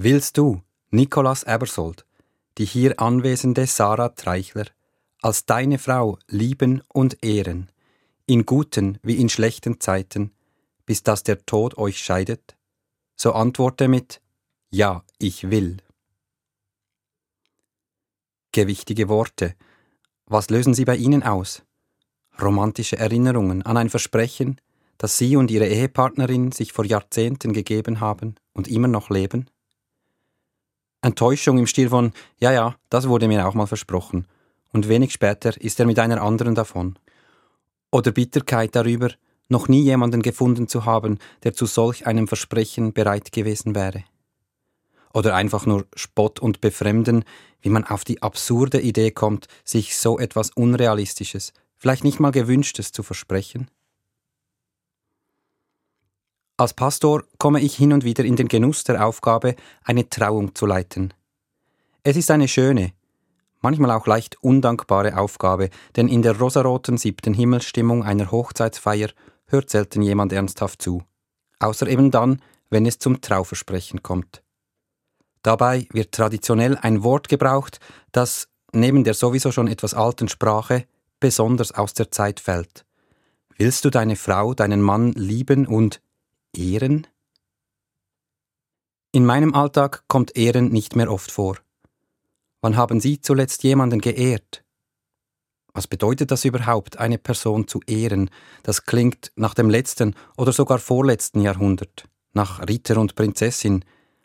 Willst du, Nikolaus Ebersold, die hier anwesende Sarah Treichler, als deine Frau lieben und ehren, in guten wie in schlechten Zeiten, bis dass der Tod euch scheidet? So antworte mit Ja, ich will. Gewichtige Worte. Was lösen sie bei Ihnen aus? Romantische Erinnerungen an ein Versprechen, das Sie und Ihre Ehepartnerin sich vor Jahrzehnten gegeben haben und immer noch leben? Enttäuschung im Stil von, ja, ja, das wurde mir auch mal versprochen, und wenig später ist er mit einer anderen davon. Oder Bitterkeit darüber, noch nie jemanden gefunden zu haben, der zu solch einem Versprechen bereit gewesen wäre. Oder einfach nur Spott und Befremden, wie man auf die absurde Idee kommt, sich so etwas Unrealistisches, vielleicht nicht mal gewünschtes zu versprechen? Als Pastor komme ich hin und wieder in den Genuss der Aufgabe, eine Trauung zu leiten. Es ist eine schöne, manchmal auch leicht undankbare Aufgabe, denn in der rosaroten siebten Himmelsstimmung einer Hochzeitsfeier hört selten jemand ernsthaft zu, außer eben dann, wenn es zum Trauversprechen kommt. Dabei wird traditionell ein Wort gebraucht, das neben der sowieso schon etwas alten Sprache besonders aus der Zeit fällt. Willst du deine Frau, deinen Mann lieben und Ehren? In meinem Alltag kommt Ehren nicht mehr oft vor. Wann haben Sie zuletzt jemanden geehrt? Was bedeutet das überhaupt, eine Person zu ehren? Das klingt nach dem letzten oder sogar vorletzten Jahrhundert, nach Ritter und Prinzessin,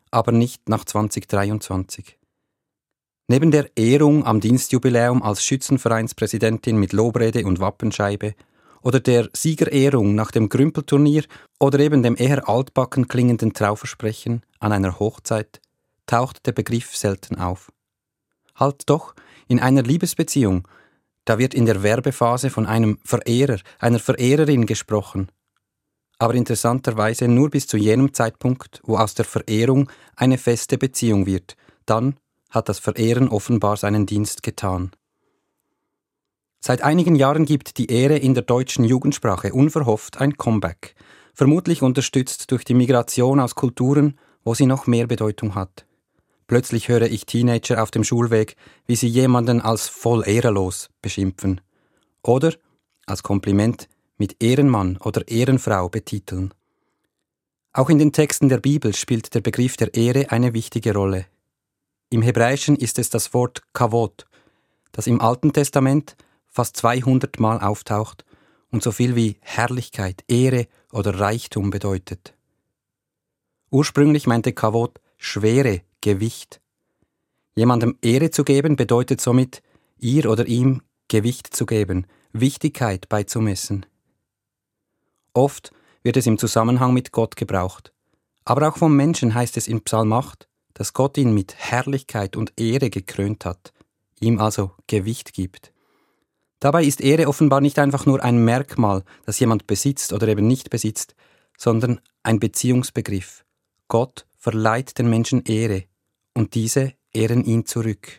aber nicht nach 2023. Neben der Ehrung am Dienstjubiläum als Schützenvereinspräsidentin mit Lobrede und Wappenscheibe oder der Siegerehrung nach dem Grümpelturnier oder eben dem eher altbacken klingenden Trauversprechen an einer Hochzeit taucht der Begriff selten auf. Halt doch, in einer Liebesbeziehung, da wird in der Werbephase von einem Verehrer, einer Verehrerin gesprochen. Aber interessanterweise nur bis zu jenem Zeitpunkt, wo aus der Verehrung eine feste Beziehung wird, dann hat das Verehren offenbar seinen Dienst getan. Seit einigen Jahren gibt die Ehre in der deutschen Jugendsprache unverhofft ein Comeback, vermutlich unterstützt durch die Migration aus Kulturen, wo sie noch mehr Bedeutung hat. Plötzlich höre ich Teenager auf dem Schulweg, wie sie jemanden als voll ehrelos beschimpfen. Oder, als Kompliment, mit Ehrenmann oder Ehrenfrau betiteln. Auch in den Texten der Bibel spielt der Begriff der Ehre eine wichtige Rolle. Im Hebräischen ist es das Wort Kavod, das im Alten Testament fast 200 Mal auftaucht und so viel wie Herrlichkeit, Ehre oder Reichtum bedeutet. Ursprünglich meinte Kavot Schwere, Gewicht. Jemandem Ehre zu geben bedeutet somit, ihr oder ihm Gewicht zu geben, Wichtigkeit beizumessen. Oft wird es im Zusammenhang mit Gott gebraucht. Aber auch vom Menschen heißt es in Psalm 8, dass Gott ihn mit Herrlichkeit und Ehre gekrönt hat, ihm also Gewicht gibt. Dabei ist Ehre offenbar nicht einfach nur ein Merkmal, das jemand besitzt oder eben nicht besitzt, sondern ein Beziehungsbegriff. Gott verleiht den Menschen Ehre und diese ehren ihn zurück.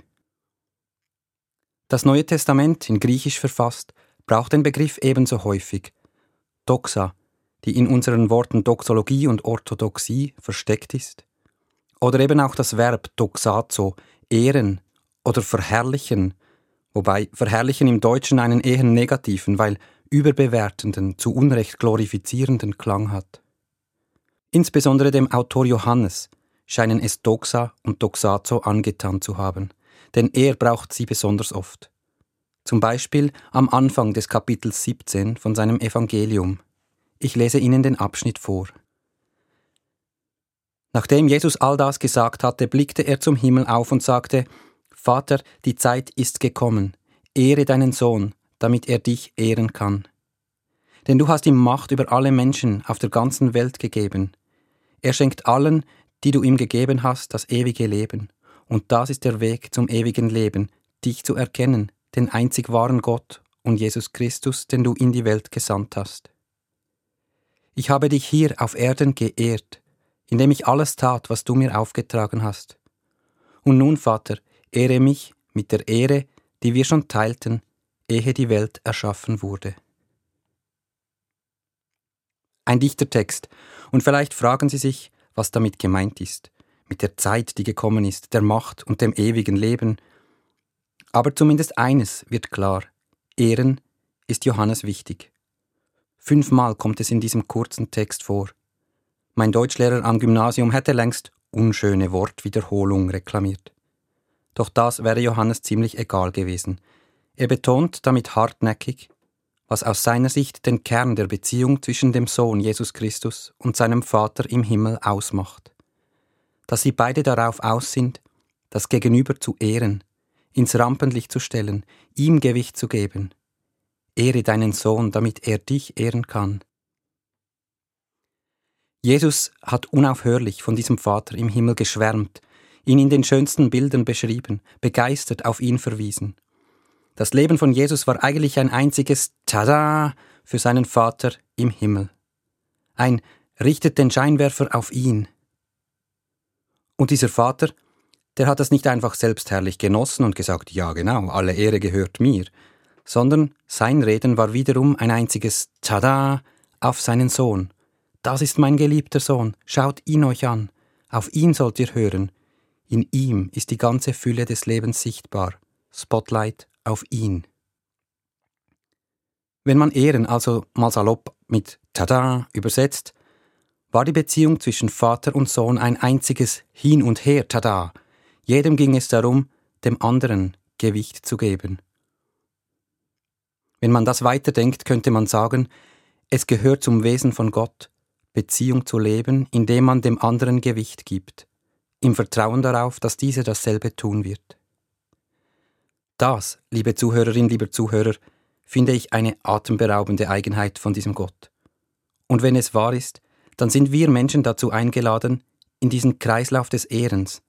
Das Neue Testament, in Griechisch verfasst, braucht den Begriff ebenso häufig. Doxa, die in unseren Worten Doxologie und Orthodoxie versteckt ist. Oder eben auch das Verb doxazo, ehren oder verherrlichen, wobei verherrlichen im Deutschen einen eher negativen, weil überbewertenden, zu Unrecht glorifizierenden Klang hat. Insbesondere dem Autor Johannes scheinen es Doxa und Doxazo angetan zu haben, denn er braucht sie besonders oft. Zum Beispiel am Anfang des Kapitels 17 von seinem Evangelium. Ich lese Ihnen den Abschnitt vor. Nachdem Jesus all das gesagt hatte, blickte er zum Himmel auf und sagte, Vater, die Zeit ist gekommen, ehre deinen Sohn, damit er dich ehren kann. Denn du hast ihm Macht über alle Menschen auf der ganzen Welt gegeben. Er schenkt allen, die du ihm gegeben hast, das ewige Leben. Und das ist der Weg zum ewigen Leben, dich zu erkennen, den einzig wahren Gott und Jesus Christus, den du in die Welt gesandt hast. Ich habe dich hier auf Erden geehrt, indem ich alles tat, was du mir aufgetragen hast. Und nun, Vater, ehre mich mit der Ehre, die wir schon teilten, ehe die Welt erschaffen wurde. Ein dichter Text, und vielleicht fragen Sie sich, was damit gemeint ist. mit der Zeit, die gekommen ist, der Macht und dem ewigen Leben. Aber zumindest eines wird klar. Ehren ist Johannes wichtig. Fünfmal kommt es in diesem kurzen Text vor. Mein Deutschlehrer am Gymnasium hätte längst unschöne Wortwiederholung reklamiert. Doch das wäre Johannes ziemlich egal gewesen. Er betont damit hartnäckig, was aus seiner Sicht den Kern der Beziehung zwischen dem Sohn Jesus Christus und seinem Vater im Himmel ausmacht. Dass sie beide darauf aus sind, das Gegenüber zu ehren, ins Rampenlicht zu stellen, ihm Gewicht zu geben. Ehre deinen Sohn, damit er dich ehren kann. Jesus hat unaufhörlich von diesem Vater im Himmel geschwärmt, ihn in den schönsten Bildern beschrieben, begeistert auf ihn verwiesen. Das Leben von Jesus war eigentlich ein einziges Tada für seinen Vater im Himmel. Ein richtet den Scheinwerfer auf ihn. Und dieser Vater, der hat das nicht einfach selbstherrlich genossen und gesagt, ja genau, alle Ehre gehört mir, sondern sein Reden war wiederum ein einziges Tada auf seinen Sohn, das ist mein geliebter Sohn, schaut ihn euch an, auf ihn sollt ihr hören. In ihm ist die ganze Fülle des Lebens sichtbar. Spotlight auf ihn. Wenn man Ehren also mal salopp mit Tada übersetzt, war die Beziehung zwischen Vater und Sohn ein einziges Hin und Her Tada. Jedem ging es darum, dem anderen Gewicht zu geben. Wenn man das weiterdenkt, könnte man sagen, es gehört zum Wesen von Gott, Beziehung zu leben, indem man dem anderen Gewicht gibt, im Vertrauen darauf, dass dieser dasselbe tun wird. Das, liebe Zuhörerin, lieber Zuhörer, finde ich eine atemberaubende Eigenheit von diesem Gott. Und wenn es wahr ist, dann sind wir Menschen dazu eingeladen, in diesen Kreislauf des Ehrens,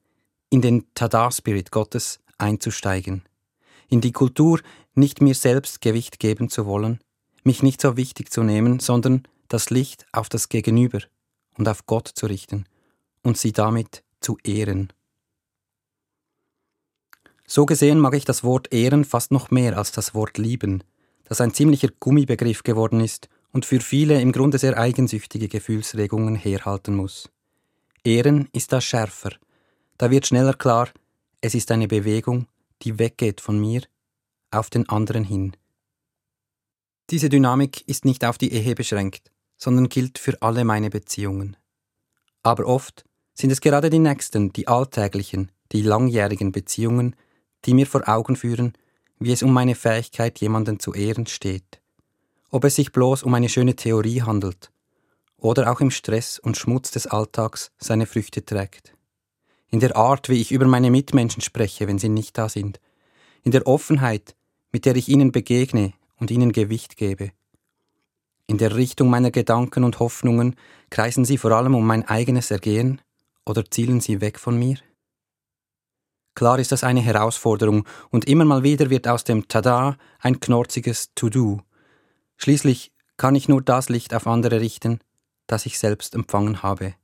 in den Tada-Spirit Gottes einzusteigen, in die Kultur, nicht mir selbst Gewicht geben zu wollen, mich nicht so wichtig zu nehmen, sondern das Licht auf das Gegenüber und auf Gott zu richten und sie damit zu ehren. So gesehen mag ich das Wort ehren fast noch mehr als das Wort lieben, das ein ziemlicher Gummibegriff geworden ist und für viele im Grunde sehr eigensüchtige Gefühlsregungen herhalten muss. Ehren ist da schärfer, da wird schneller klar, es ist eine Bewegung, die weggeht von mir auf den anderen hin. Diese Dynamik ist nicht auf die Ehe beschränkt, sondern gilt für alle meine Beziehungen. Aber oft sind es gerade die nächsten, die alltäglichen, die langjährigen Beziehungen, die mir vor Augen führen, wie es um meine Fähigkeit, jemanden zu ehren steht. Ob es sich bloß um eine schöne Theorie handelt oder auch im Stress und Schmutz des Alltags seine Früchte trägt. In der Art, wie ich über meine Mitmenschen spreche, wenn sie nicht da sind. In der Offenheit, mit der ich ihnen begegne und ihnen Gewicht gebe in der Richtung meiner Gedanken und Hoffnungen kreisen sie vor allem um mein eigenes Ergehen oder zielen sie weg von mir? Klar ist das eine Herausforderung und immer mal wieder wird aus dem Tada ein knorziges To-Do. Schließlich kann ich nur das Licht auf andere richten, das ich selbst empfangen habe.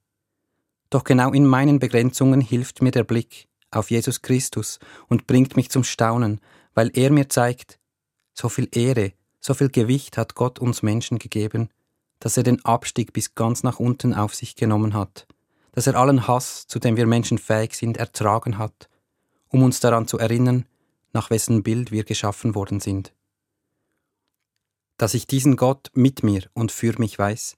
Doch genau in meinen Begrenzungen hilft mir der Blick auf Jesus Christus und bringt mich zum Staunen, weil er mir zeigt, so viel Ehre so viel Gewicht hat Gott uns Menschen gegeben, dass er den Abstieg bis ganz nach unten auf sich genommen hat, dass er allen Hass, zu dem wir Menschen fähig sind, ertragen hat, um uns daran zu erinnern, nach wessen Bild wir geschaffen worden sind. Dass ich diesen Gott mit mir und für mich weiß,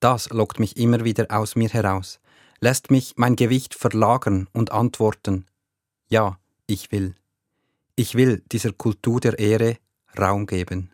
das lockt mich immer wieder aus mir heraus, lässt mich mein Gewicht verlagern und antworten, ja, ich will. Ich will dieser Kultur der Ehre Raum geben.